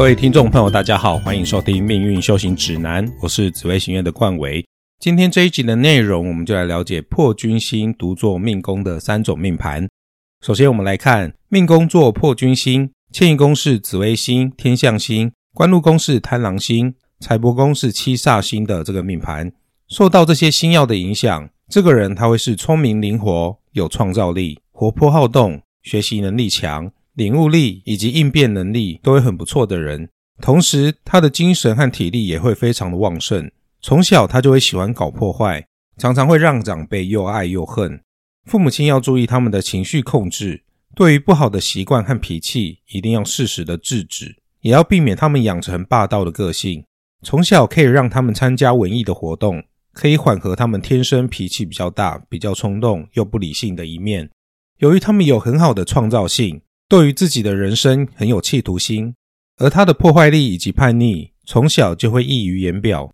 各位听众朋友，大家好，欢迎收听《命运修行指南》，我是紫薇行院的冠维。今天这一集的内容，我们就来了解破军星独坐命宫的三种命盘。首先，我们来看命宫坐破军星，迁移宫是紫微星、天象星，官禄宫是贪狼星，财帛宫是七煞星的这个命盘。受到这些星耀的影响，这个人他会是聪明灵活、有创造力、活泼好动、学习能力强。领悟力以及应变能力都会很不错的人，同时他的精神和体力也会非常的旺盛。从小他就会喜欢搞破坏，常常会让长辈又爱又恨。父母亲要注意他们的情绪控制，对于不好的习惯和脾气，一定要适时的制止，也要避免他们养成霸道的个性。从小可以让他们参加文艺的活动，可以缓和他们天生脾气比较大、比较冲动又不理性的一面。由于他们有很好的创造性。对于自己的人生很有企图心，而他的破坏力以及叛逆，从小就会溢于言表。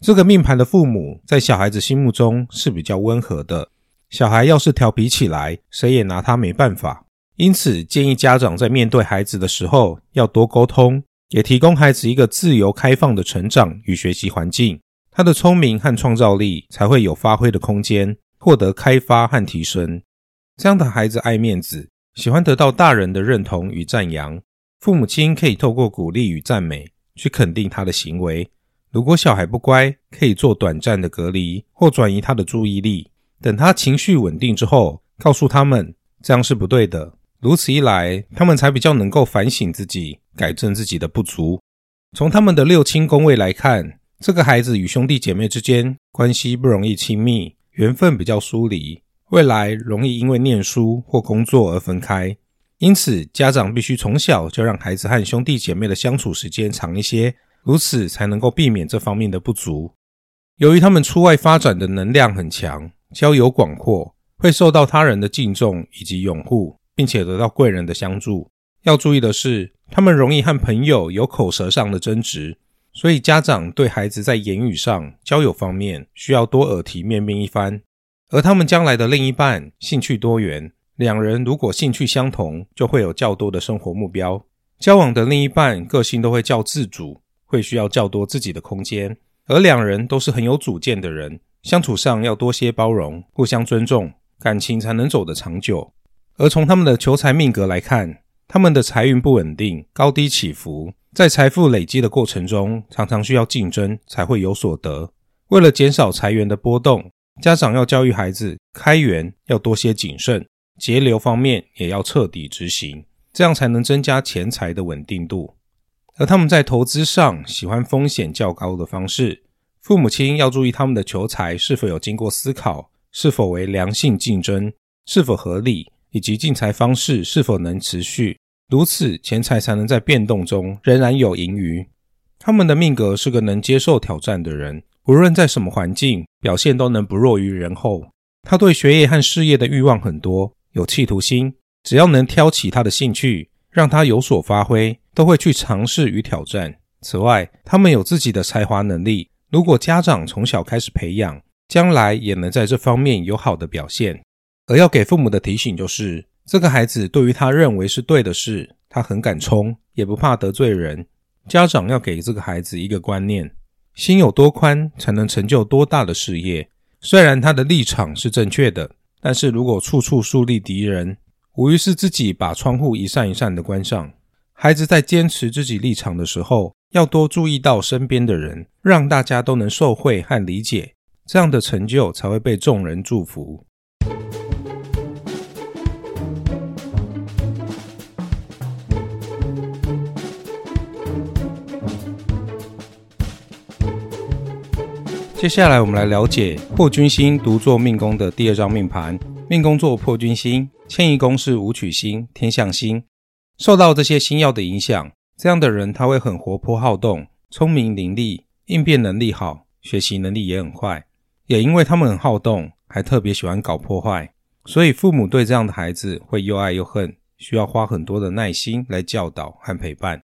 这个命盘的父母在小孩子心目中是比较温和的，小孩要是调皮起来，谁也拿他没办法。因此，建议家长在面对孩子的时候要多沟通，也提供孩子一个自由开放的成长与学习环境，他的聪明和创造力才会有发挥的空间，获得开发和提升。这样的孩子爱面子。喜欢得到大人的认同与赞扬，父母亲可以透过鼓励与赞美去肯定他的行为。如果小孩不乖，可以做短暂的隔离或转移他的注意力，等他情绪稳定之后，告诉他们这样是不对的。如此一来，他们才比较能够反省自己，改正自己的不足。从他们的六亲宫位来看，这个孩子与兄弟姐妹之间关系不容易亲密，缘分比较疏离。未来容易因为念书或工作而分开，因此家长必须从小就让孩子和兄弟姐妹的相处时间长一些，如此才能够避免这方面的不足。由于他们出外发展的能量很强，交友广阔，会受到他人的敬重以及拥护，并且得到贵人的相助。要注意的是，他们容易和朋友有口舌上的争执，所以家长对孩子在言语上、交友方面需要多耳提面命一番。而他们将来的另一半兴趣多元，两人如果兴趣相同，就会有较多的生活目标。交往的另一半个性都会较自主，会需要较多自己的空间。而两人都是很有主见的人，相处上要多些包容，互相尊重，感情才能走得长久。而从他们的求财命格来看，他们的财运不稳定，高低起伏，在财富累积的过程中，常常需要竞争才会有所得。为了减少财源的波动。家长要教育孩子开源要多些谨慎，节流方面也要彻底执行，这样才能增加钱财的稳定度。而他们在投资上喜欢风险较高的方式，父母亲要注意他们的求财是否有经过思考，是否为良性竞争，是否合理，以及进财方式是否能持续，如此钱财才能在变动中仍然有盈余。他们的命格是个能接受挑战的人。无论在什么环境，表现都能不弱于人后。他对学业和事业的欲望很多，有企图心。只要能挑起他的兴趣，让他有所发挥，都会去尝试与挑战。此外，他们有自己的才华能力。如果家长从小开始培养，将来也能在这方面有好的表现。而要给父母的提醒就是：这个孩子对于他认为是对的事，他很敢冲，也不怕得罪人。家长要给这个孩子一个观念。心有多宽，才能成就多大的事业。虽然他的立场是正确的，但是如果处处树立敌人，无疑是自己把窗户一扇一扇的关上。孩子在坚持自己立场的时候，要多注意到身边的人，让大家都能受惠和理解，这样的成就才会被众人祝福。接下来，我们来了解破军星独坐命宫的第二张命盘。命宫坐破军星，迁移宫是武曲星、天象星。受到这些星耀的影响，这样的人他会很活泼好动，聪明伶俐，应变能力好，学习能力也很快。也因为他们很好动，还特别喜欢搞破坏，所以父母对这样的孩子会又爱又恨，需要花很多的耐心来教导和陪伴。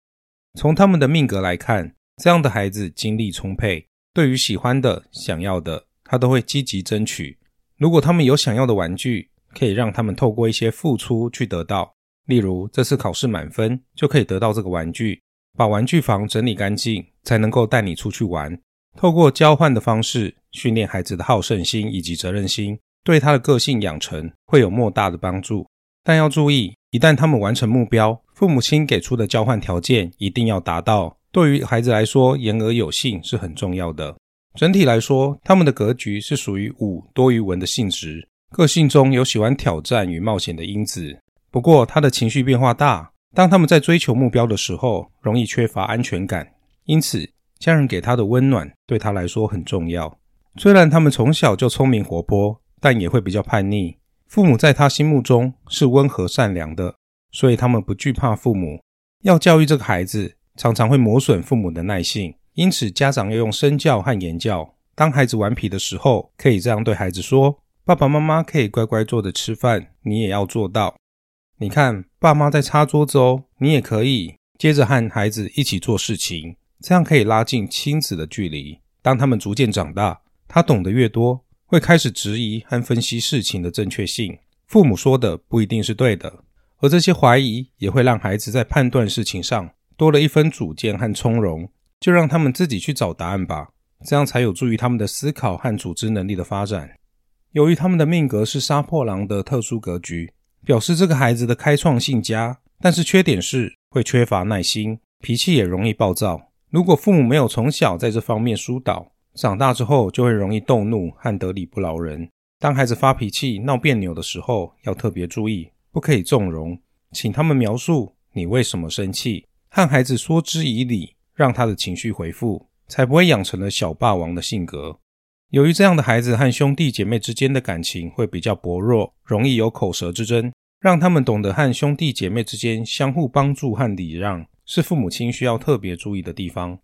从他们的命格来看，这样的孩子精力充沛。对于喜欢的、想要的，他都会积极争取。如果他们有想要的玩具，可以让他们透过一些付出去得到。例如，这次考试满分就可以得到这个玩具。把玩具房整理干净，才能够带你出去玩。透过交换的方式训练孩子的好胜心以及责任心，对他的个性养成会有莫大的帮助。但要注意，一旦他们完成目标，父母亲给出的交换条件一定要达到。对于孩子来说，言而有信是很重要的。整体来说，他们的格局是属于武多于文的性质，个性中有喜欢挑战与冒险的因子。不过，他的情绪变化大，当他们在追求目标的时候，容易缺乏安全感，因此。家人给他的温暖对他来说很重要。虽然他们从小就聪明活泼，但也会比较叛逆。父母在他心目中是温和善良的，所以他们不惧怕父母。要教育这个孩子，常常会磨损父母的耐性，因此家长要用身教和言教。当孩子顽皮的时候，可以这样对孩子说：“爸爸妈妈可以乖乖坐着吃饭，你也要做到。你看，爸妈在擦桌子哦，你也可以。”接着和孩子一起做事情。这样可以拉近亲子的距离。当他们逐渐长大，他懂得越多，会开始质疑和分析事情的正确性。父母说的不一定是对的，而这些怀疑也会让孩子在判断事情上多了一分主见和从容。就让他们自己去找答案吧，这样才有助于他们的思考和组织能力的发展。由于他们的命格是杀破狼的特殊格局，表示这个孩子的开创性佳，但是缺点是会缺乏耐心，脾气也容易暴躁。如果父母没有从小在这方面疏导，长大之后就会容易动怒和得理不饶人。当孩子发脾气、闹别扭的时候，要特别注意，不可以纵容，请他们描述你为什么生气，和孩子说之以理，让他的情绪回复，才不会养成了小霸王的性格。由于这样的孩子和兄弟姐妹之间的感情会比较薄弱，容易有口舌之争，让他们懂得和兄弟姐妹之间相互帮助和礼让。是父母亲需要特别注意的地方，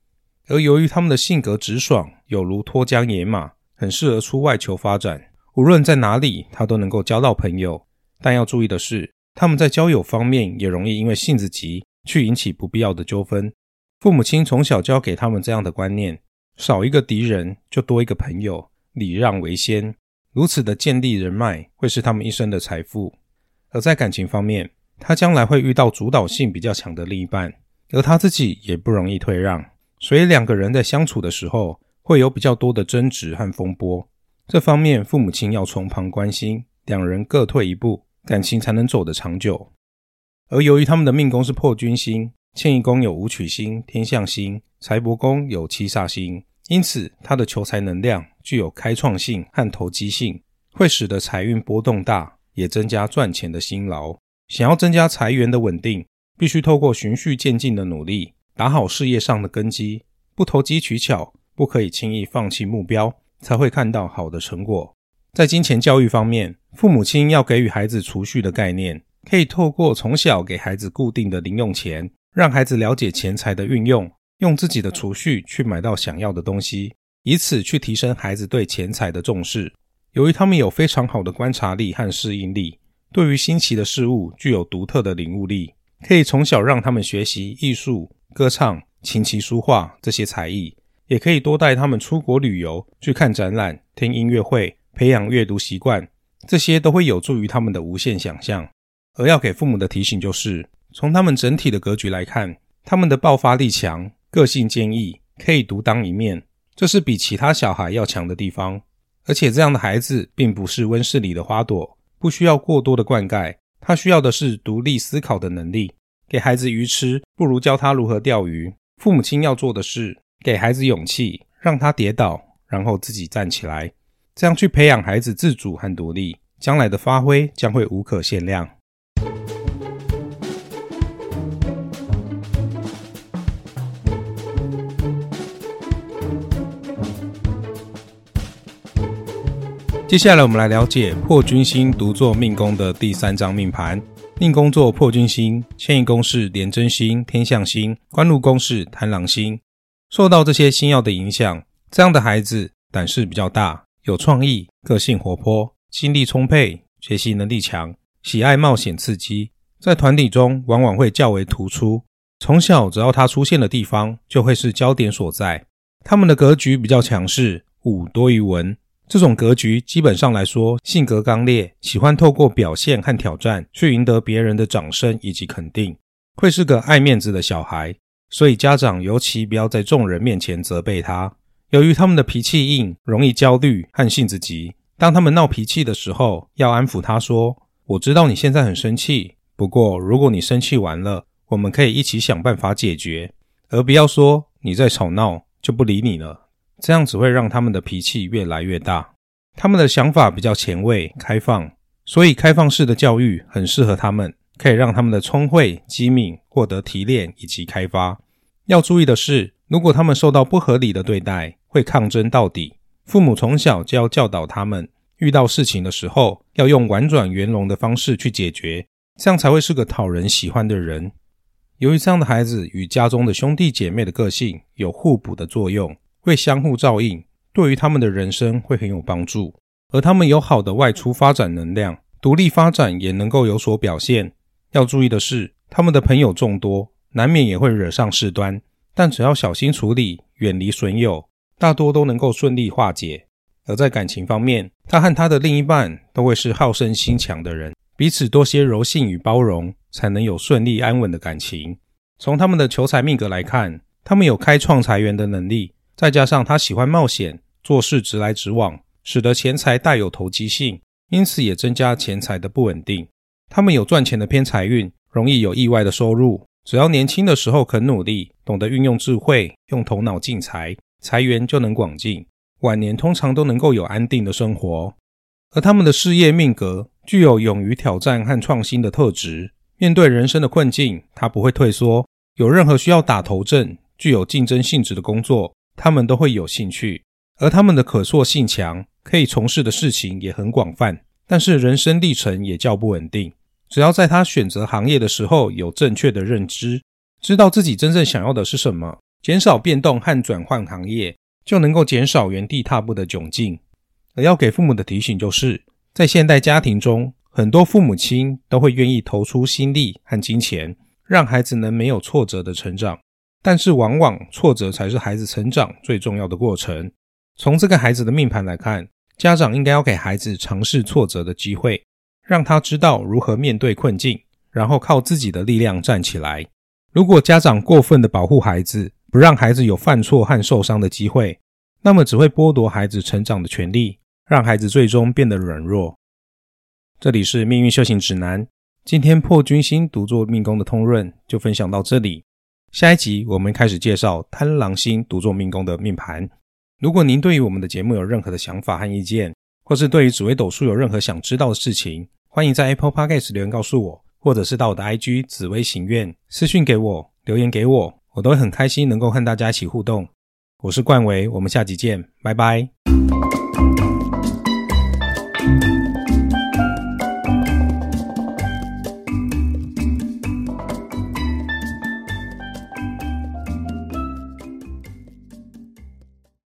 而由于他们的性格直爽，有如脱缰野马，很适合出外求发展。无论在哪里，他都能够交到朋友。但要注意的是，他们在交友方面也容易因为性子急，去引起不必要的纠纷。父母亲从小教给他们这样的观念：少一个敌人就多一个朋友，礼让为先。如此的建立人脉，会是他们一生的财富。而在感情方面，他将来会遇到主导性比较强的另一半。而他自己也不容易退让，所以两个人在相处的时候会有比较多的争执和风波。这方面父母亲要从旁关心，两人各退一步，感情才能走得长久。而由于他们的命宫是破军星，迁移宫有武曲星、天象星，财帛宫有七煞星，因此他的求财能量具有开创性和投机性，会使得财运波动大，也增加赚钱的辛劳。想要增加财源的稳定。必须透过循序渐进的努力，打好事业上的根基，不投机取巧，不可以轻易放弃目标，才会看到好的成果。在金钱教育方面，父母亲要给予孩子储蓄的概念，可以透过从小给孩子固定的零用钱，让孩子了解钱财的运用，用自己的储蓄去买到想要的东西，以此去提升孩子对钱财的重视。由于他们有非常好的观察力和适应力，对于新奇的事物具有独特的领悟力。可以从小让他们学习艺术、歌唱、琴棋书画这些才艺，也可以多带他们出国旅游，去看展览、听音乐会，培养阅读习惯，这些都会有助于他们的无限想象。而要给父母的提醒就是，从他们整体的格局来看，他们的爆发力强，个性坚毅，可以独当一面，这是比其他小孩要强的地方。而且这样的孩子并不是温室里的花朵，不需要过多的灌溉。他需要的是独立思考的能力。给孩子鱼吃，不如教他如何钓鱼。父母亲要做的是给孩子勇气，让他跌倒，然后自己站起来，这样去培养孩子自主和独立，将来的发挥将会无可限量。接下来，我们来了解破军星独坐命宫的第三张命盘。命宫作破军星，迁移宫是廉贞星、天象星，官禄宫是贪狼星。受到这些星耀的影响，这样的孩子胆识比较大，有创意，个性活泼，精力充沛，学习能力强，喜爱冒险刺激，在团体中往往会较为突出。从小，只要他出现的地方，就会是焦点所在。他们的格局比较强势，武多于文。这种格局基本上来说，性格刚烈，喜欢透过表现和挑战去赢得别人的掌声以及肯定，会是个爱面子的小孩，所以家长尤其不要在众人面前责备他。由于他们的脾气硬，容易焦虑和性子急，当他们闹脾气的时候，要安抚他说：“我知道你现在很生气，不过如果你生气完了，我们可以一起想办法解决，而不要说你在吵闹就不理你了。这样只会让他们的脾气越来越大。他们的想法比较前卫、开放，所以开放式的教育很适合他们。”可以让他们的聪慧、机敏获得提炼以及开发。要注意的是，如果他们受到不合理的对待，会抗争到底。父母从小就要教导他们，遇到事情的时候要用婉转圆融的方式去解决，这样才会是个讨人喜欢的人。由于这样的孩子与家中的兄弟姐妹的个性有互补的作用，会相互照应，对于他们的人生会很有帮助。而他们有好的外出发展能量，独立发展也能够有所表现。要注意的是，他们的朋友众多，难免也会惹上事端。但只要小心处理，远离损友，大多都能够顺利化解。而在感情方面，他和他的另一半都会是好胜心强的人，彼此多些柔性与包容，才能有顺利安稳的感情。从他们的求财命格来看，他们有开创财源的能力，再加上他喜欢冒险，做事直来直往，使得钱财带有投机性，因此也增加钱财的不稳定。他们有赚钱的偏财运，容易有意外的收入。只要年轻的时候肯努力，懂得运用智慧，用头脑进财，财源就能广进。晚年通常都能够有安定的生活。而他们的事业命格具有勇于挑战和创新的特质。面对人生的困境，他不会退缩。有任何需要打头阵、具有竞争性质的工作，他们都会有兴趣。而他们的可塑性强，可以从事的事情也很广泛。但是人生历程也较不稳定。只要在他选择行业的时候有正确的认知，知道自己真正想要的是什么，减少变动和转换行业，就能够减少原地踏步的窘境。而要给父母的提醒就是，在现代家庭中，很多父母亲都会愿意投出心力和金钱，让孩子能没有挫折的成长。但是往往挫折才是孩子成长最重要的过程。从这个孩子的命盘来看，家长应该要给孩子尝试挫折的机会。让他知道如何面对困境，然后靠自己的力量站起来。如果家长过分的保护孩子，不让孩子有犯错和受伤的机会，那么只会剥夺孩子成长的权利，让孩子最终变得软弱。这里是命运修行指南，今天破军星独坐命宫的通论就分享到这里。下一集我们开始介绍贪狼星独坐命宫的命盘。如果您对于我们的节目有任何的想法和意见，或是对于紫微斗数有任何想知道的事情，欢迎在 Apple Podcast 留言告诉我，或者是到我的 IG 紫微行愿私讯给我留言给我，我都会很开心能够和大家一起互动。我是冠维，我们下集见，拜拜。